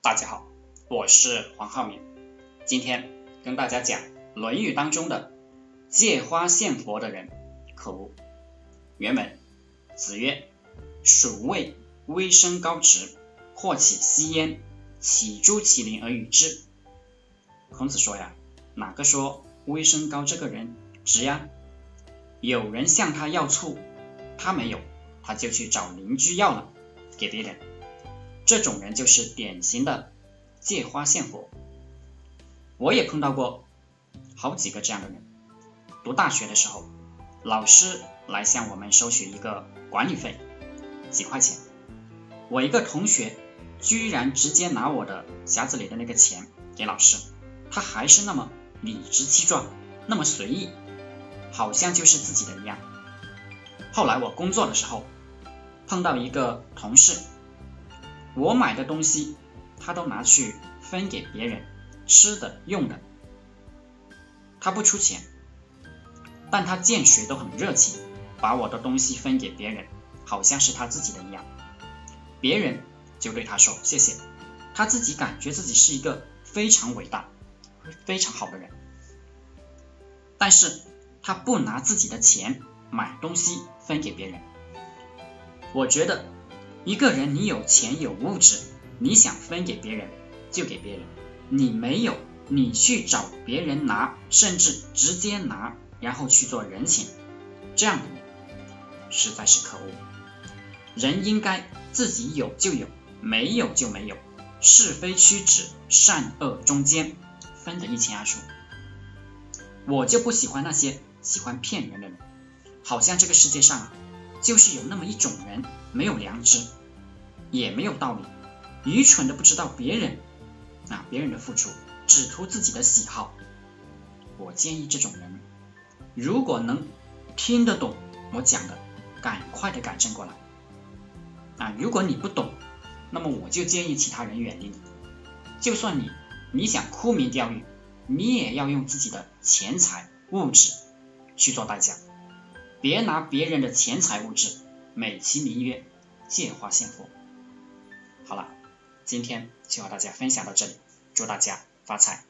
大家好，我是黄浩明，今天跟大家讲《论语》当中的借花献佛的人可恶。原文：子曰：“蜀魏微生高直，或起吸烟，起诸其邻而与之。”孔子说呀，哪个说微生高这个人直呀？有人向他要醋，他没有，他就去找邻居要了，给别人。这种人就是典型的借花献佛。我也碰到过好几个这样的人。读大学的时候，老师来向我们收取一个管理费，几块钱。我一个同学居然直接拿我的匣子里的那个钱给老师，他还是那么理直气壮，那么随意，好像就是自己的一样。后来我工作的时候，碰到一个同事。我买的东西，他都拿去分给别人，吃的用的，他不出钱，但他见谁都很热情，把我的东西分给别人，好像是他自己的一样，别人就对他说谢谢，他自己感觉自己是一个非常伟大、非常好的人，但是他不拿自己的钱买东西分给别人，我觉得。一个人，你有钱有物质，你想分给别人就给别人；你没有，你去找别人拿，甚至直接拿，然后去做人情，这样的人实在是可恶。人应该自己有就有，没有就没有，是非曲直，善恶中间，分得一清二楚。我就不喜欢那些喜欢骗人的人，好像这个世界上就是有那么一种人没有良知。也没有道理，愚蠢的不知道别人啊别人的付出，只图自己的喜好。我建议这种人，如果能听得懂我讲的，赶快的改正过来啊！如果你不懂，那么我就建议其他人远离你。就算你你想沽名钓誉，你也要用自己的钱财物质去做代价，别拿别人的钱财物质美其名曰借花献佛。好了，今天就和大家分享到这里，祝大家发财。